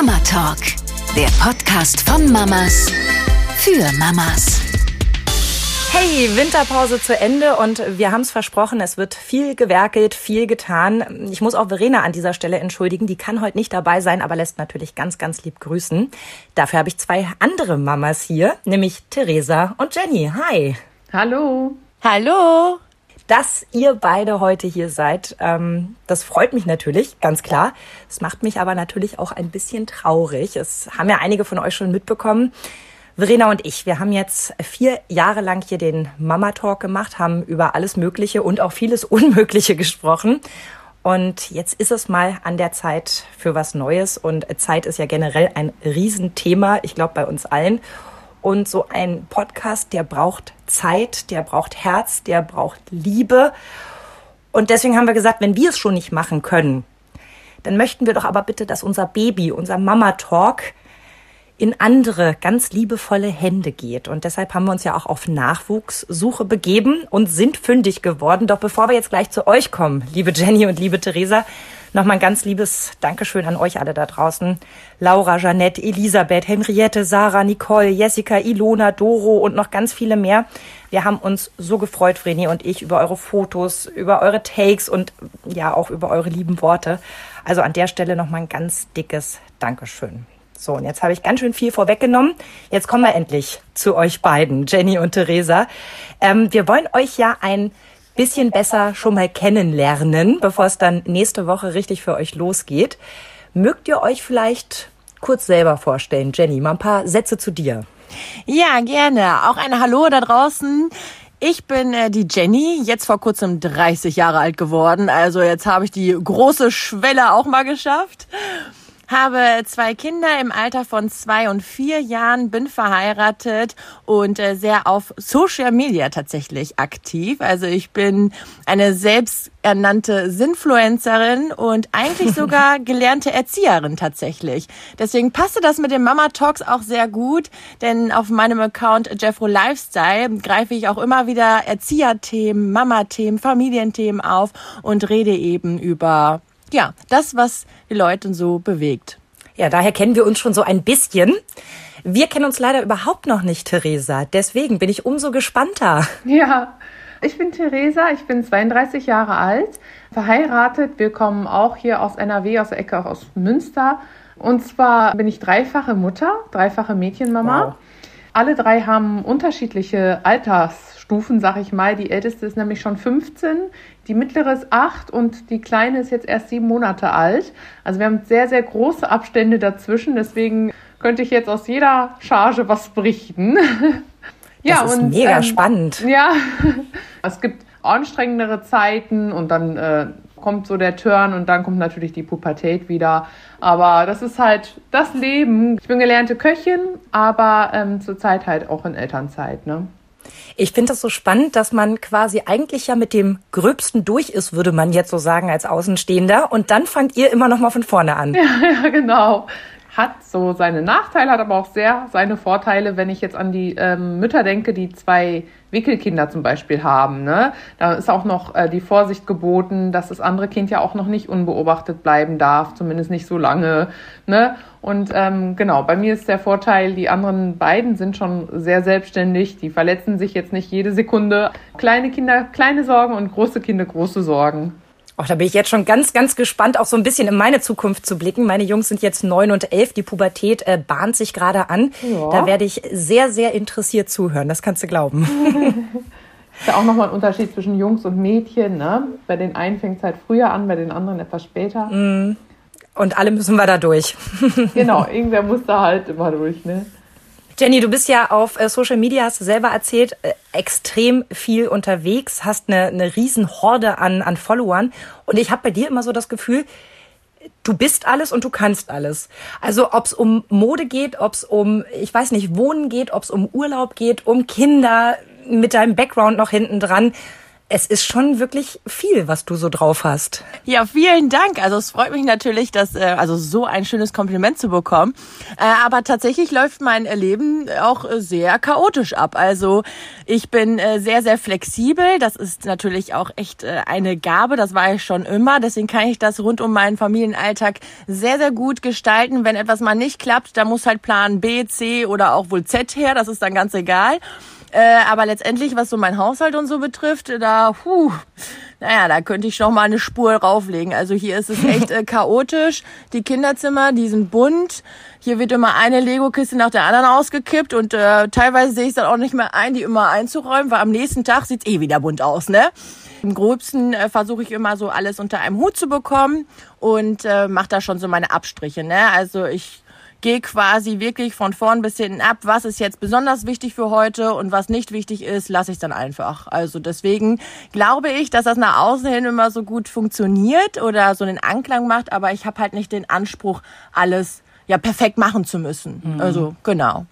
Mama Talk, der Podcast von Mamas für Mamas. Hey, Winterpause zu Ende und wir haben es versprochen, es wird viel gewerkelt, viel getan. Ich muss auch Verena an dieser Stelle entschuldigen, die kann heute nicht dabei sein, aber lässt natürlich ganz, ganz lieb grüßen. Dafür habe ich zwei andere Mamas hier, nämlich Theresa und Jenny. Hi. Hallo. Hallo. Dass ihr beide heute hier seid, ähm, das freut mich natürlich, ganz klar. Es macht mich aber natürlich auch ein bisschen traurig. Es haben ja einige von euch schon mitbekommen. Verena und ich, wir haben jetzt vier Jahre lang hier den Mama Talk gemacht, haben über alles Mögliche und auch vieles Unmögliche gesprochen. Und jetzt ist es mal an der Zeit für was Neues. Und Zeit ist ja generell ein Riesenthema, ich glaube bei uns allen. Und so ein Podcast, der braucht Zeit, der braucht Herz, der braucht Liebe. Und deswegen haben wir gesagt, wenn wir es schon nicht machen können, dann möchten wir doch aber bitte, dass unser Baby, unser Mama Talk in andere, ganz liebevolle Hände geht. Und deshalb haben wir uns ja auch auf Nachwuchssuche begeben und sind fündig geworden. Doch bevor wir jetzt gleich zu euch kommen, liebe Jenny und liebe Theresa, Nochmal ein ganz liebes Dankeschön an euch alle da draußen. Laura, Jeanette, Elisabeth, Henriette, Sarah, Nicole, Jessica, Ilona, Doro und noch ganz viele mehr. Wir haben uns so gefreut, Vreni und ich, über eure Fotos, über eure Takes und ja auch über eure lieben Worte. Also an der Stelle nochmal ein ganz dickes Dankeschön. So, und jetzt habe ich ganz schön viel vorweggenommen. Jetzt kommen wir endlich zu euch beiden, Jenny und Theresa. Ähm, wir wollen euch ja ein bisschen besser schon mal kennenlernen, bevor es dann nächste Woche richtig für euch losgeht. Mögt ihr euch vielleicht kurz selber vorstellen? Jenny, mal ein paar Sätze zu dir. Ja, gerne. Auch ein Hallo da draußen. Ich bin äh, die Jenny, jetzt vor kurzem 30 Jahre alt geworden. Also jetzt habe ich die große Schwelle auch mal geschafft habe zwei Kinder im Alter von zwei und vier Jahren, bin verheiratet und äh, sehr auf Social Media tatsächlich aktiv. Also ich bin eine selbsternannte Sinfluencerin und eigentlich sogar gelernte Erzieherin tatsächlich. Deswegen passte das mit den Mama Talks auch sehr gut, denn auf meinem Account Jeffro Lifestyle greife ich auch immer wieder Erzieherthemen, Mama-Themen, Familienthemen auf und rede eben über ja, das, was die Leute so bewegt. Ja, daher kennen wir uns schon so ein bisschen. Wir kennen uns leider überhaupt noch nicht, Theresa. Deswegen bin ich umso gespannter. Ja, ich bin Theresa, ich bin 32 Jahre alt, verheiratet. Wir kommen auch hier aus NRW, aus der Ecke aus Münster. Und zwar bin ich dreifache Mutter, dreifache Mädchenmama. Wow. Alle drei haben unterschiedliche Altersstufen, sag ich mal. Die älteste ist nämlich schon 15, die mittlere ist 8 und die kleine ist jetzt erst sieben Monate alt. Also wir haben sehr, sehr große Abstände dazwischen. Deswegen könnte ich jetzt aus jeder Charge was berichten. ja, das ist und, mega ähm, spannend. Ja, es gibt anstrengendere Zeiten und dann äh, kommt so der Turn und dann kommt natürlich die Pubertät wieder. Aber das ist halt das Leben. Ich bin gelernte Köchin, aber ähm, zurzeit halt auch in Elternzeit. Ne? Ich finde das so spannend, dass man quasi eigentlich ja mit dem Gröbsten durch ist, würde man jetzt so sagen als Außenstehender. Und dann fangt ihr immer noch mal von vorne an. Ja, ja genau hat so seine Nachteile, hat aber auch sehr seine Vorteile, wenn ich jetzt an die ähm, Mütter denke, die zwei Wickelkinder zum Beispiel haben. Ne? Da ist auch noch äh, die Vorsicht geboten, dass das andere Kind ja auch noch nicht unbeobachtet bleiben darf, zumindest nicht so lange. Ne? Und ähm, genau, bei mir ist der Vorteil, die anderen beiden sind schon sehr selbstständig, die verletzen sich jetzt nicht jede Sekunde. Kleine Kinder, kleine Sorgen und große Kinder, große Sorgen. Oh, da bin ich jetzt schon ganz, ganz gespannt, auch so ein bisschen in meine Zukunft zu blicken. Meine Jungs sind jetzt neun und elf. Die Pubertät äh, bahnt sich gerade an. Ja. Da werde ich sehr, sehr interessiert zuhören. Das kannst du glauben. ist ja auch nochmal ein Unterschied zwischen Jungs und Mädchen. Ne? Bei den einen fängt es halt früher an, bei den anderen etwas später. Mm. Und alle müssen wir da durch. genau, irgendwer muss da halt immer durch. Ne? Jenny, du bist ja auf äh, Social Media, hast du selber erzählt, äh, extrem viel unterwegs, hast eine, eine riesen Horde an, an Followern. Und ich habe bei dir immer so das Gefühl, du bist alles und du kannst alles. Also ob es um Mode geht, ob es um, ich weiß nicht, Wohnen geht, ob es um Urlaub geht, um Kinder mit deinem Background noch hinten dran. Es ist schon wirklich viel, was du so drauf hast. Ja, vielen Dank. Also es freut mich natürlich, dass äh, also so ein schönes Kompliment zu bekommen. Äh, aber tatsächlich läuft mein Leben auch sehr chaotisch ab. Also ich bin äh, sehr sehr flexibel. Das ist natürlich auch echt äh, eine Gabe. Das war ich schon immer. Deswegen kann ich das rund um meinen Familienalltag sehr sehr gut gestalten. Wenn etwas mal nicht klappt, dann muss halt Plan B, C oder auch wohl Z her. Das ist dann ganz egal. Äh, aber letztendlich, was so mein Haushalt und so betrifft, da, puh, naja, da könnte ich noch mal eine Spur rauflegen. Also hier ist es echt äh, chaotisch. Die Kinderzimmer, die sind bunt. Hier wird immer eine Lego-Kiste nach der anderen ausgekippt und äh, teilweise sehe ich es dann auch nicht mehr ein, die immer einzuräumen, weil am nächsten Tag sieht's eh wieder bunt aus, ne? Im gröbsten äh, versuche ich immer so alles unter einem Hut zu bekommen und äh, mache da schon so meine Abstriche, ne? Also ich gehe quasi wirklich von vorn bis hinten ab, was ist jetzt besonders wichtig für heute und was nicht wichtig ist, lasse ich dann einfach. Also deswegen glaube ich, dass das nach außen hin immer so gut funktioniert oder so einen Anklang macht, aber ich habe halt nicht den Anspruch, alles ja perfekt machen zu müssen. Mhm. Also genau.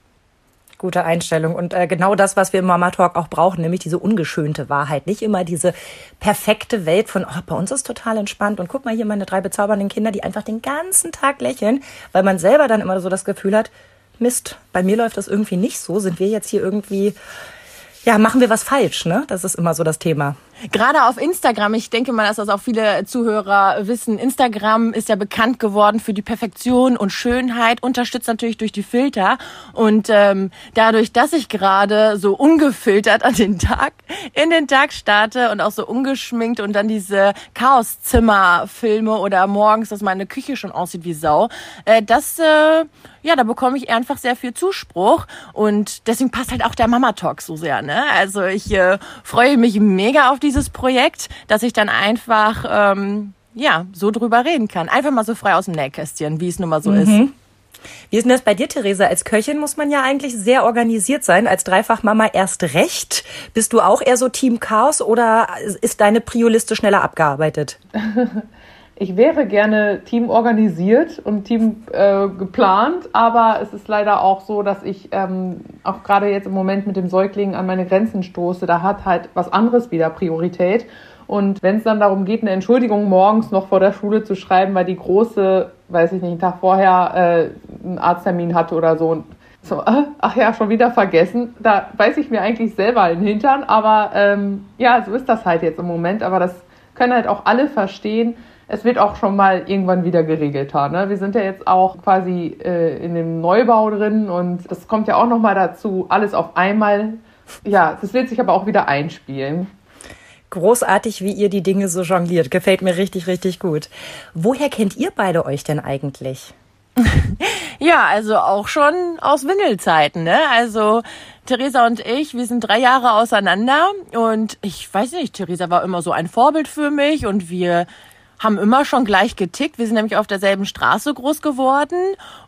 Gute Einstellung. Und äh, genau das, was wir im Mama Talk auch brauchen, nämlich diese ungeschönte Wahrheit. Nicht immer diese perfekte Welt von, oh, bei uns ist total entspannt und guck mal hier meine drei bezaubernden Kinder, die einfach den ganzen Tag lächeln, weil man selber dann immer so das Gefühl hat, Mist, bei mir läuft das irgendwie nicht so. Sind wir jetzt hier irgendwie ja, machen wir was falsch, ne? Das ist immer so das Thema. Gerade auf Instagram, ich denke mal, dass das auch viele Zuhörer wissen, Instagram ist ja bekannt geworden für die Perfektion und Schönheit, unterstützt natürlich durch die Filter. Und ähm, dadurch, dass ich gerade so ungefiltert an den Tag, in den Tag starte und auch so ungeschminkt und dann diese Chaoszimmer filme oder morgens, dass meine Küche schon aussieht wie Sau, äh, das äh, ja, da bekomme ich einfach sehr viel Zuspruch und deswegen passt halt auch der Mama Talk so sehr. Ne? Also ich äh, freue mich mega auf dieses Projekt, dass ich dann einfach ähm, ja so drüber reden kann. Einfach mal so frei aus dem Nähkästchen, wie es nun mal so mhm. ist. Wie ist denn das bei dir, Theresa? Als Köchin muss man ja eigentlich sehr organisiert sein. Als Dreifachmama erst recht. Bist du auch eher so Team Chaos oder ist deine Prio-Liste schneller abgearbeitet? Ich wäre gerne Team organisiert und Team äh, geplant, aber es ist leider auch so, dass ich ähm, auch gerade jetzt im Moment mit dem Säugling an meine Grenzen stoße. Da hat halt was anderes wieder Priorität. Und wenn es dann darum geht, eine Entschuldigung morgens noch vor der Schule zu schreiben, weil die große, weiß ich nicht, einen Tag vorher äh, einen Arzttermin hatte oder so, und so, äh, ach ja, schon wieder vergessen. Da weiß ich mir eigentlich selber in den Hintern, aber ähm, ja, so ist das halt jetzt im Moment. Aber das können halt auch alle verstehen es wird auch schon mal irgendwann wieder geregelt haben. Ne? Wir sind ja jetzt auch quasi äh, in dem Neubau drin und das kommt ja auch noch mal dazu, alles auf einmal. Ja, das wird sich aber auch wieder einspielen. Großartig, wie ihr die Dinge so jongliert. Gefällt mir richtig, richtig gut. Woher kennt ihr beide euch denn eigentlich? ja, also auch schon aus Windelzeiten, ne? Also Theresa und ich, wir sind drei Jahre auseinander und ich weiß nicht, Theresa war immer so ein Vorbild für mich und wir haben immer schon gleich getickt. Wir sind nämlich auf derselben Straße groß geworden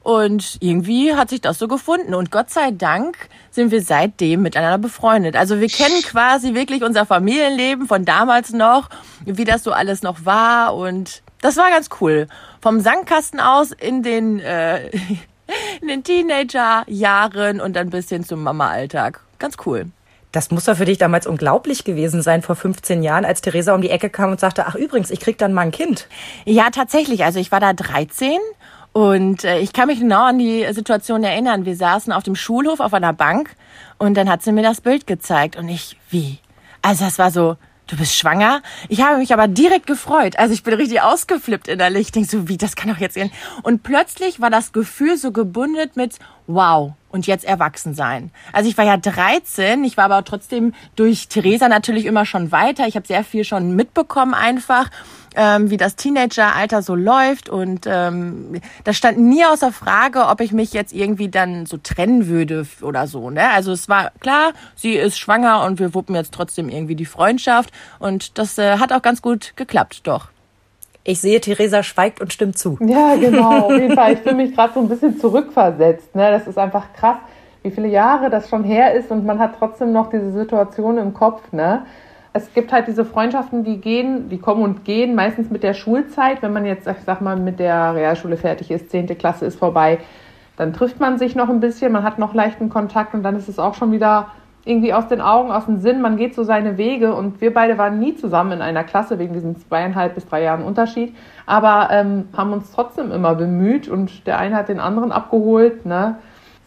und irgendwie hat sich das so gefunden. Und Gott sei Dank sind wir seitdem miteinander befreundet. Also wir kennen quasi wirklich unser Familienleben von damals noch, wie das so alles noch war und das war ganz cool. Vom Sandkasten aus in den, äh, in den Teenagerjahren und dann bis hin zum Mama-Alltag. Ganz cool. Das muss doch für dich damals unglaublich gewesen sein, vor 15 Jahren, als Theresa um die Ecke kam und sagte, ach übrigens, ich krieg dann mal ein Kind. Ja, tatsächlich. Also ich war da 13 und äh, ich kann mich genau an die Situation erinnern. Wir saßen auf dem Schulhof auf einer Bank und dann hat sie mir das Bild gezeigt und ich, wie? Also das war so, du bist schwanger? Ich habe mich aber direkt gefreut. Also ich bin richtig ausgeflippt innerlich. Ich denke so, wie, das kann doch jetzt gehen. Und plötzlich war das Gefühl so gebundet mit, wow, und jetzt erwachsen sein. Also ich war ja 13, ich war aber trotzdem durch Theresa natürlich immer schon weiter. Ich habe sehr viel schon mitbekommen einfach, ähm, wie das Teenageralter so läuft und ähm, das stand nie außer Frage, ob ich mich jetzt irgendwie dann so trennen würde oder so. Ne? Also es war klar, sie ist schwanger und wir wuppen jetzt trotzdem irgendwie die Freundschaft und das äh, hat auch ganz gut geklappt, doch. Ich sehe, Theresa schweigt und stimmt zu. Ja, genau. Auf jeden Fall. Ich fühle mich gerade so ein bisschen zurückversetzt. Ne? Das ist einfach krass, wie viele Jahre das schon her ist und man hat trotzdem noch diese Situation im Kopf. Ne? Es gibt halt diese Freundschaften, die gehen, die kommen und gehen, meistens mit der Schulzeit. Wenn man jetzt, ich sag mal, mit der Realschule fertig ist, 10. Klasse ist vorbei, dann trifft man sich noch ein bisschen, man hat noch leichten Kontakt und dann ist es auch schon wieder irgendwie aus den Augen, aus dem Sinn, man geht so seine Wege und wir beide waren nie zusammen in einer Klasse wegen diesen zweieinhalb bis drei Jahren Unterschied, aber ähm, haben uns trotzdem immer bemüht und der eine hat den anderen abgeholt, ne?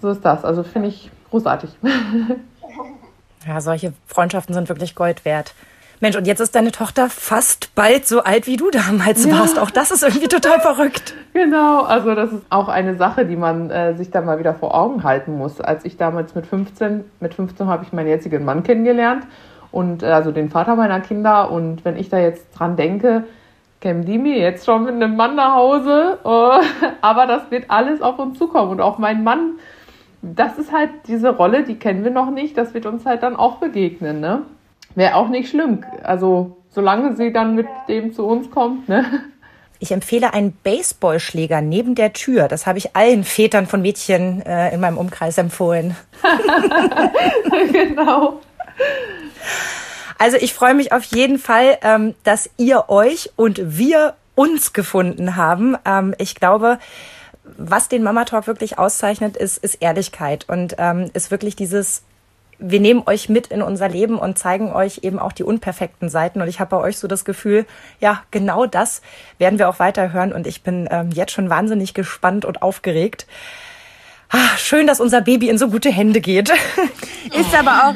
So ist das. Also finde ich großartig. ja, solche Freundschaften sind wirklich Gold wert. Mensch, und jetzt ist deine Tochter fast bald so alt, wie du damals ja. warst. Auch das ist irgendwie total verrückt. Genau, also das ist auch eine Sache, die man äh, sich da mal wieder vor Augen halten muss. Als ich damals mit 15, mit 15 habe ich meinen jetzigen Mann kennengelernt und äh, also den Vater meiner Kinder. Und wenn ich da jetzt dran denke, kämen die mir jetzt schon mit einem Mann nach Hause. Oh, aber das wird alles auf uns zukommen. Und auch mein Mann, das ist halt diese Rolle, die kennen wir noch nicht. Das wird uns halt dann auch begegnen, ne? Wäre auch nicht schlimm. Also, solange sie dann mit dem zu uns kommt, ne? Ich empfehle einen Baseballschläger neben der Tür. Das habe ich allen Vätern von Mädchen äh, in meinem Umkreis empfohlen. genau. Also ich freue mich auf jeden Fall, ähm, dass ihr euch und wir uns gefunden haben. Ähm, ich glaube, was den Mama Talk wirklich auszeichnet, ist, ist Ehrlichkeit und ähm, ist wirklich dieses wir nehmen euch mit in unser Leben und zeigen euch eben auch die unperfekten Seiten. Und ich habe bei euch so das Gefühl, ja, genau das werden wir auch weiter hören. Und ich bin ähm, jetzt schon wahnsinnig gespannt und aufgeregt. Ah, schön, dass unser Baby in so gute Hände geht. ist aber auch,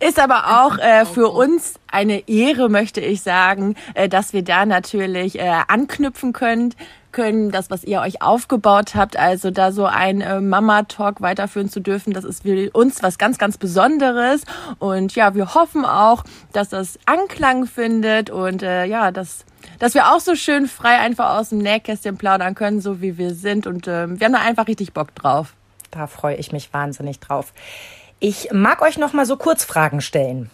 ist aber auch äh, für uns eine Ehre, möchte ich sagen, äh, dass wir da natürlich äh, anknüpfen können können, das, was ihr euch aufgebaut habt, also da so ein äh, Mama-Talk weiterführen zu dürfen, das ist für uns was ganz, ganz Besonderes. Und ja, wir hoffen auch, dass das Anklang findet und äh, ja, dass dass wir auch so schön frei einfach aus dem Nähkästchen plaudern können, so wie wir sind. Und äh, wir haben da einfach richtig Bock drauf. Da freue ich mich wahnsinnig drauf. Ich mag euch noch mal so Kurzfragen stellen.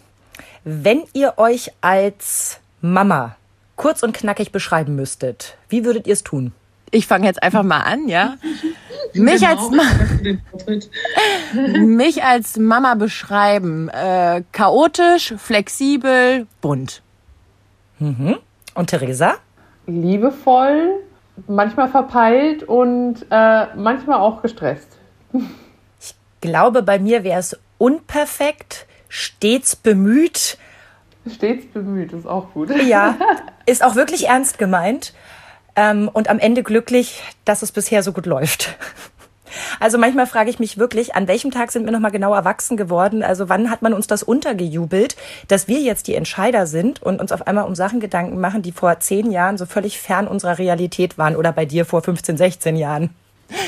Wenn ihr euch als Mama kurz und knackig beschreiben müsstet, wie würdet ihr es tun? Ich fange jetzt einfach mal an, ja. Mich, genau. als, mich als Mama beschreiben, äh, chaotisch, flexibel, bunt. Mhm. Und Theresa? Liebevoll, manchmal verpeilt und äh, manchmal auch gestresst. Ich glaube, bei mir wäre es unperfekt, stets bemüht, Stets bemüht, ist auch gut. Ja, ist auch wirklich ernst gemeint ähm, und am Ende glücklich, dass es bisher so gut läuft. Also manchmal frage ich mich wirklich, an welchem Tag sind wir nochmal genau erwachsen geworden? Also wann hat man uns das untergejubelt, dass wir jetzt die Entscheider sind und uns auf einmal um Sachen Gedanken machen, die vor zehn Jahren so völlig fern unserer Realität waren oder bei dir vor 15, 16 Jahren?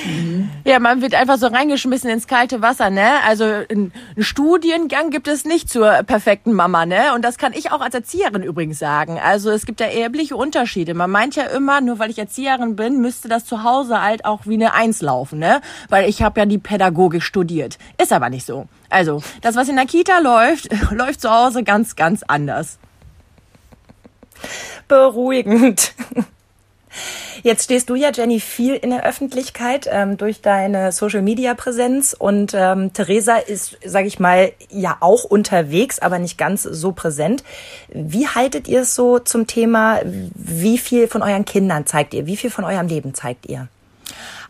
Mhm. Ja, man wird einfach so reingeschmissen ins kalte Wasser, ne? Also einen Studiengang gibt es nicht zur perfekten Mama, ne? Und das kann ich auch als Erzieherin übrigens sagen. Also es gibt ja erbliche Unterschiede. Man meint ja immer, nur weil ich Erzieherin bin, müsste das zu Hause halt auch wie eine Eins laufen, ne? Weil ich habe ja die Pädagogik studiert. Ist aber nicht so. Also, das, was in der Kita läuft, läuft zu Hause ganz, ganz anders. Beruhigend. Jetzt stehst du ja, Jenny, viel in der Öffentlichkeit ähm, durch deine Social-Media-Präsenz und ähm, Theresa ist, sage ich mal, ja auch unterwegs, aber nicht ganz so präsent. Wie haltet ihr es so zum Thema, wie viel von euren Kindern zeigt ihr, wie viel von eurem Leben zeigt ihr?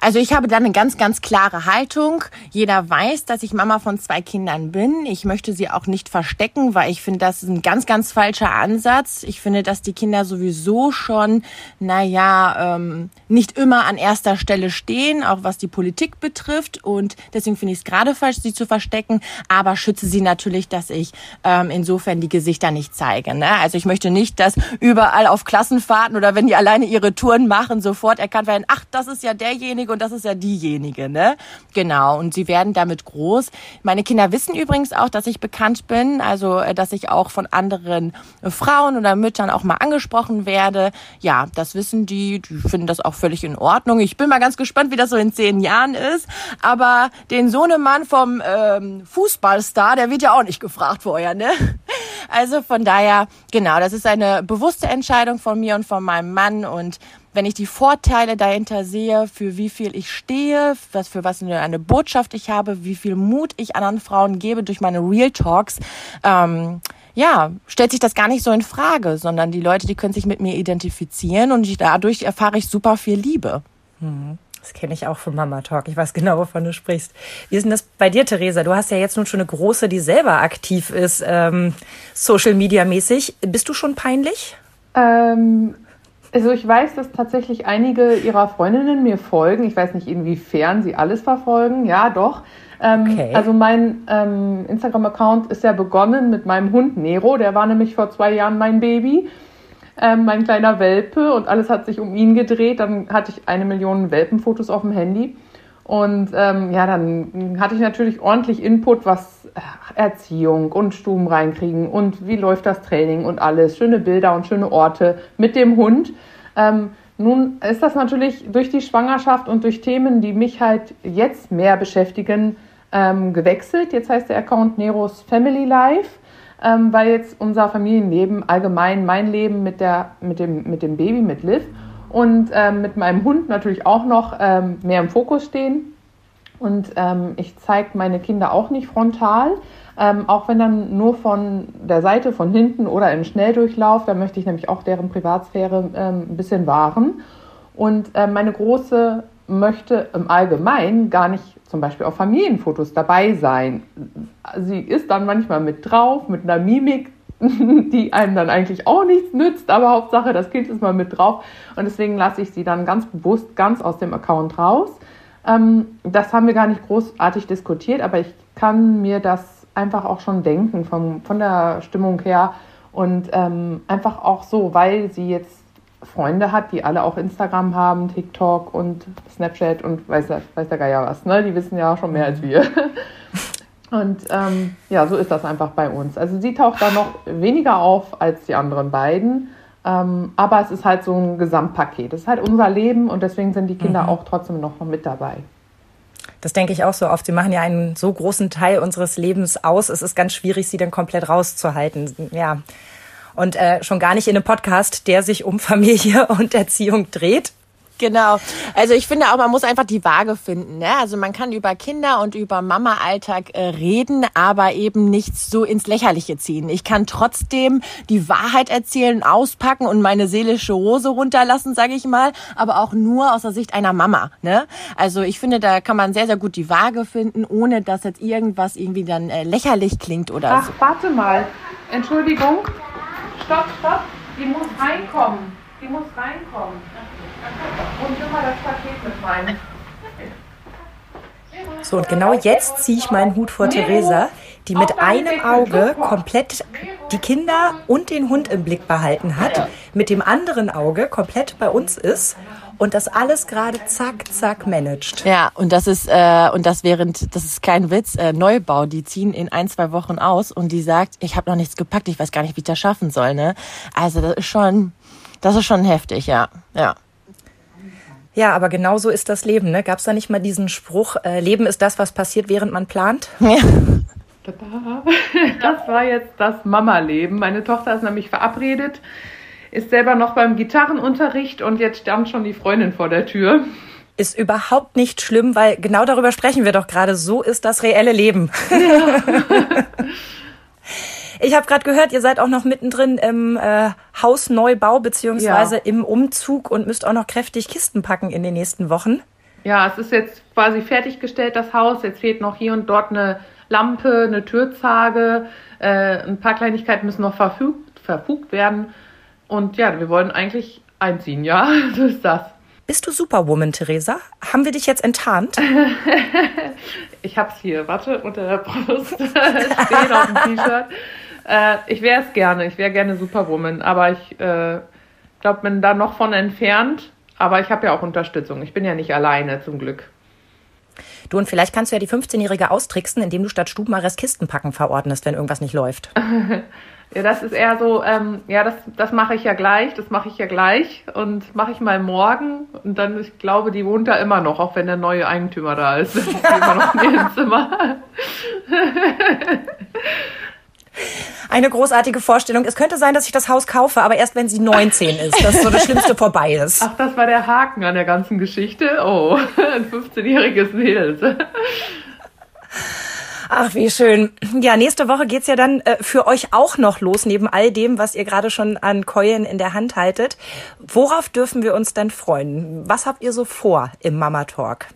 Also ich habe da eine ganz, ganz klare Haltung. Jeder weiß, dass ich Mama von zwei Kindern bin. Ich möchte sie auch nicht verstecken, weil ich finde, das ist ein ganz, ganz falscher Ansatz. Ich finde, dass die Kinder sowieso schon, naja, ähm, nicht immer an erster Stelle stehen, auch was die Politik betrifft. Und deswegen finde ich es gerade falsch, sie zu verstecken, aber schütze sie natürlich, dass ich ähm, insofern die Gesichter nicht zeige. Ne? Also ich möchte nicht, dass überall auf Klassenfahrten oder wenn die alleine ihre Touren machen, sofort erkannt werden, ach, das ist ja derjenige und das ist ja diejenige, ne? Genau. Und sie werden damit groß. Meine Kinder wissen übrigens auch, dass ich bekannt bin, also äh, dass ich auch von anderen Frauen oder Müttern auch mal angesprochen werde. Ja, das wissen die. Die finden das auch völlig in Ordnung. Ich bin mal ganz gespannt, wie das so in zehn Jahren ist. Aber den Sohnemann vom ähm, Fußballstar, der wird ja auch nicht gefragt vorher, ne? Also von daher, genau, das ist eine bewusste Entscheidung von mir und von meinem Mann und wenn ich die Vorteile dahinter sehe, für wie viel ich stehe, was für was eine, eine Botschaft ich habe, wie viel Mut ich anderen Frauen gebe durch meine Real Talks, ähm, ja, stellt sich das gar nicht so in Frage, sondern die Leute, die können sich mit mir identifizieren und ich, dadurch erfahre ich super viel Liebe. Mhm. Das kenne ich auch von Mama Talk. Ich weiß genau, wovon du sprichst. Wie ist denn das bei dir, Theresa? Du hast ja jetzt nun schon eine große, die selber aktiv ist, ähm, Social Media mäßig. Bist du schon peinlich? Ähm, also ich weiß, dass tatsächlich einige ihrer Freundinnen mir folgen. Ich weiß nicht, inwiefern sie alles verfolgen. Ja, doch. Ähm, okay. Also mein ähm, Instagram-Account ist ja begonnen mit meinem Hund Nero. Der war nämlich vor zwei Jahren mein Baby, ähm, mein kleiner Welpe und alles hat sich um ihn gedreht. Dann hatte ich eine Million Welpenfotos auf dem Handy. Und ähm, ja, dann hatte ich natürlich ordentlich Input, was äh, Erziehung und Stuben reinkriegen und wie läuft das Training und alles. Schöne Bilder und schöne Orte mit dem Hund. Ähm, nun ist das natürlich durch die Schwangerschaft und durch Themen, die mich halt jetzt mehr beschäftigen, ähm, gewechselt. Jetzt heißt der Account Neros Family Life, ähm, weil jetzt unser Familienleben, allgemein mein Leben mit, der, mit, dem, mit dem Baby, mit Liv, und ähm, mit meinem Hund natürlich auch noch ähm, mehr im Fokus stehen. Und ähm, ich zeige meine Kinder auch nicht frontal, ähm, auch wenn dann nur von der Seite, von hinten oder im Schnelldurchlauf. Da möchte ich nämlich auch deren Privatsphäre ähm, ein bisschen wahren. Und äh, meine Große möchte im Allgemeinen gar nicht zum Beispiel auf Familienfotos dabei sein. Sie ist dann manchmal mit drauf, mit einer Mimik, die einem dann eigentlich auch nichts nützt, aber Hauptsache, das Kind ist mal mit drauf und deswegen lasse ich sie dann ganz bewusst ganz aus dem Account raus. Ähm, das haben wir gar nicht großartig diskutiert, aber ich kann mir das einfach auch schon denken vom, von der Stimmung her und ähm, einfach auch so, weil sie jetzt Freunde hat, die alle auch Instagram haben, TikTok und Snapchat und weiß weiß der Geier was. Ne? Die wissen ja schon mehr als wir. Und ähm, ja, so ist das einfach bei uns. Also sie taucht da noch weniger auf als die anderen beiden. Ähm, aber es ist halt so ein Gesamtpaket. Es ist halt unser Leben und deswegen sind die Kinder mhm. auch trotzdem noch mit dabei. Das denke ich auch so oft. Sie machen ja einen so großen Teil unseres Lebens aus. Es ist ganz schwierig, sie dann komplett rauszuhalten. Ja. Und äh, schon gar nicht in einem Podcast, der sich um Familie und Erziehung dreht. Genau. Also ich finde auch, man muss einfach die Waage finden. Ne? Also man kann über Kinder und über Mama-Alltag äh, reden, aber eben nichts so ins Lächerliche ziehen. Ich kann trotzdem die Wahrheit erzählen, auspacken und meine seelische Hose runterlassen, sage ich mal, aber auch nur aus der Sicht einer Mama. Ne? Also ich finde, da kann man sehr, sehr gut die Waage finden, ohne dass jetzt irgendwas irgendwie dann äh, lächerlich klingt oder Ach, so. warte mal. Entschuldigung. Stopp, stopp. Die muss reinkommen. Die muss reinkommen. Und nimm mal das Paket mit rein. So, und genau jetzt ziehe ich meinen Hut vor Theresa, die mit einem Auge komplett die Kinder und den Hund im Blick behalten hat, mit dem anderen Auge komplett bei uns ist und das alles gerade zack, zack managt. Ja, und das ist, äh, und das während, das ist kein Witz, äh, Neubau, die ziehen in ein, zwei Wochen aus und die sagt, ich habe noch nichts gepackt, ich weiß gar nicht, wie ich das schaffen soll, ne? Also das ist schon, das ist schon heftig, ja, ja. Ja, aber genau so ist das Leben. Ne? Gab es da nicht mal diesen Spruch, äh, Leben ist das, was passiert, während man plant? Ja. Das war jetzt das Mama-Leben. Meine Tochter ist nämlich verabredet, ist selber noch beim Gitarrenunterricht und jetzt stand schon die Freundin vor der Tür. Ist überhaupt nicht schlimm, weil genau darüber sprechen wir doch gerade. So ist das reelle Leben. Ja. Ich habe gerade gehört, ihr seid auch noch mittendrin im äh, Hausneubau beziehungsweise ja. im Umzug und müsst auch noch kräftig Kisten packen in den nächsten Wochen. Ja, es ist jetzt quasi fertiggestellt, das Haus. Jetzt fehlt noch hier und dort eine Lampe, eine Türzage. Äh, ein paar Kleinigkeiten müssen noch verfügt, verfugt werden. Und ja, wir wollen eigentlich einziehen, ja, so ist das. Bist du Superwoman, Theresa? Haben wir dich jetzt enttarnt? ich hab's hier, warte, unter der Brust stehen auf dem T-Shirt. Äh, ich wäre es gerne, ich wäre gerne Superwoman, aber ich äh, glaube, bin da noch von entfernt. Aber ich habe ja auch Unterstützung. Ich bin ja nicht alleine, zum Glück. Du, und vielleicht kannst du ja die 15-Jährige austricksen, indem du statt Stubenarrest Kistenpacken verordnest, wenn irgendwas nicht läuft. ja, das ist eher so, ähm, ja, das, das mache ich ja gleich, das mache ich ja gleich und mache ich mal morgen. Und dann, ich glaube, die wohnt da immer noch, auch wenn der neue Eigentümer da ist. Ist immer noch in ihrem Zimmer. eine großartige Vorstellung. Es könnte sein, dass ich das Haus kaufe, aber erst wenn sie 19 ist, dass so das Schlimmste vorbei ist. Ach, das war der Haken an der ganzen Geschichte. Oh, ein 15-jähriges Mädel. Ach, wie schön. Ja, nächste Woche geht's ja dann äh, für euch auch noch los, neben all dem, was ihr gerade schon an Keulen in der Hand haltet. Worauf dürfen wir uns denn freuen? Was habt ihr so vor im Mama Talk?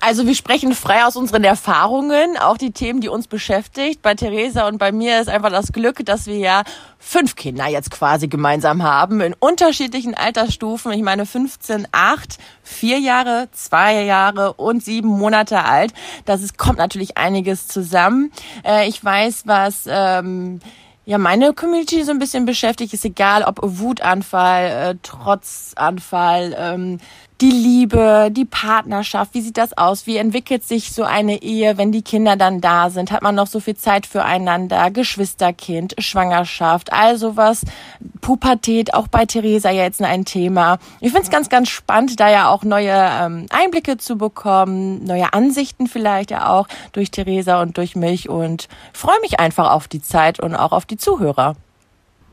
Also wir sprechen frei aus unseren Erfahrungen, auch die Themen, die uns beschäftigt. Bei Theresa und bei mir ist einfach das Glück, dass wir ja fünf Kinder jetzt quasi gemeinsam haben, in unterschiedlichen Altersstufen. Ich meine 15, 8, 4 Jahre, 2 Jahre und 7 Monate alt. Das ist, kommt natürlich einiges zusammen. Äh, ich weiß, was... Ähm, ja, meine Community so ein bisschen beschäftigt, ist egal, ob Wutanfall, äh, Trotzanfall, ähm, die Liebe, die Partnerschaft, wie sieht das aus? Wie entwickelt sich so eine Ehe, wenn die Kinder dann da sind? Hat man noch so viel Zeit füreinander? Geschwisterkind, Schwangerschaft, also was, Pubertät, auch bei Theresa jetzt ein Thema. Ich finde es ganz, ganz spannend, da ja auch neue ähm, Einblicke zu bekommen, neue Ansichten vielleicht ja auch durch Theresa und durch mich und freue mich einfach auf die Zeit und auch auf die Zuhörer.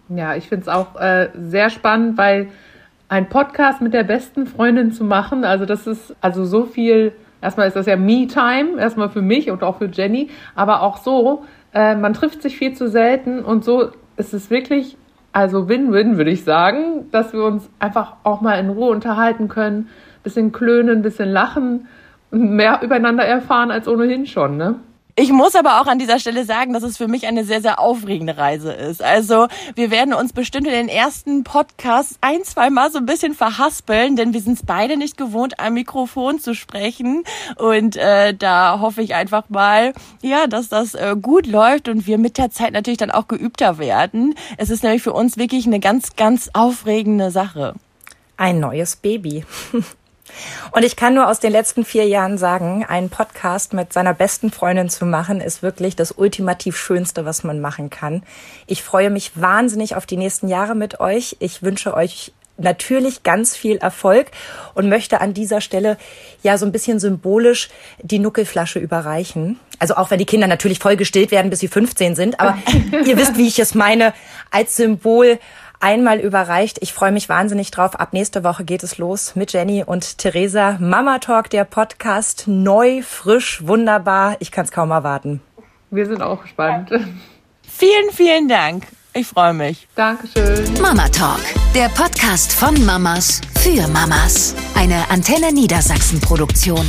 Ja, ich finde es auch äh, sehr spannend, weil ein Podcast mit der besten Freundin zu machen. Also das ist also so viel, erstmal ist das ja Me-Time, erstmal für mich und auch für Jenny, aber auch so, äh, man trifft sich viel zu selten und so ist es wirklich, also Win-Win würde ich sagen, dass wir uns einfach auch mal in Ruhe unterhalten können, bisschen klönen, bisschen lachen mehr übereinander erfahren als ohnehin schon, ne? Ich muss aber auch an dieser Stelle sagen, dass es für mich eine sehr, sehr aufregende Reise ist. Also wir werden uns bestimmt in den ersten Podcasts ein, zwei Mal so ein bisschen verhaspeln, denn wir sind es beide nicht gewohnt, am Mikrofon zu sprechen. Und äh, da hoffe ich einfach mal, ja, dass das äh, gut läuft und wir mit der Zeit natürlich dann auch geübter werden. Es ist nämlich für uns wirklich eine ganz, ganz aufregende Sache. Ein neues Baby. Und ich kann nur aus den letzten vier Jahren sagen, einen Podcast mit seiner besten Freundin zu machen, ist wirklich das ultimativ Schönste, was man machen kann. Ich freue mich wahnsinnig auf die nächsten Jahre mit euch. Ich wünsche euch natürlich ganz viel Erfolg und möchte an dieser Stelle ja so ein bisschen symbolisch die Nuckelflasche überreichen. Also auch wenn die Kinder natürlich voll gestillt werden, bis sie 15 sind, aber ihr wisst, wie ich es meine, als Symbol einmal überreicht. Ich freue mich wahnsinnig drauf. Ab nächste Woche geht es los mit Jenny und Theresa. Mama Talk, der Podcast. Neu, frisch, wunderbar. Ich kann es kaum erwarten. Wir sind auch gespannt. Vielen, vielen Dank. Ich freue mich. Dankeschön. Mama Talk, der Podcast von Mamas für Mamas. Eine Antenne Niedersachsen Produktion.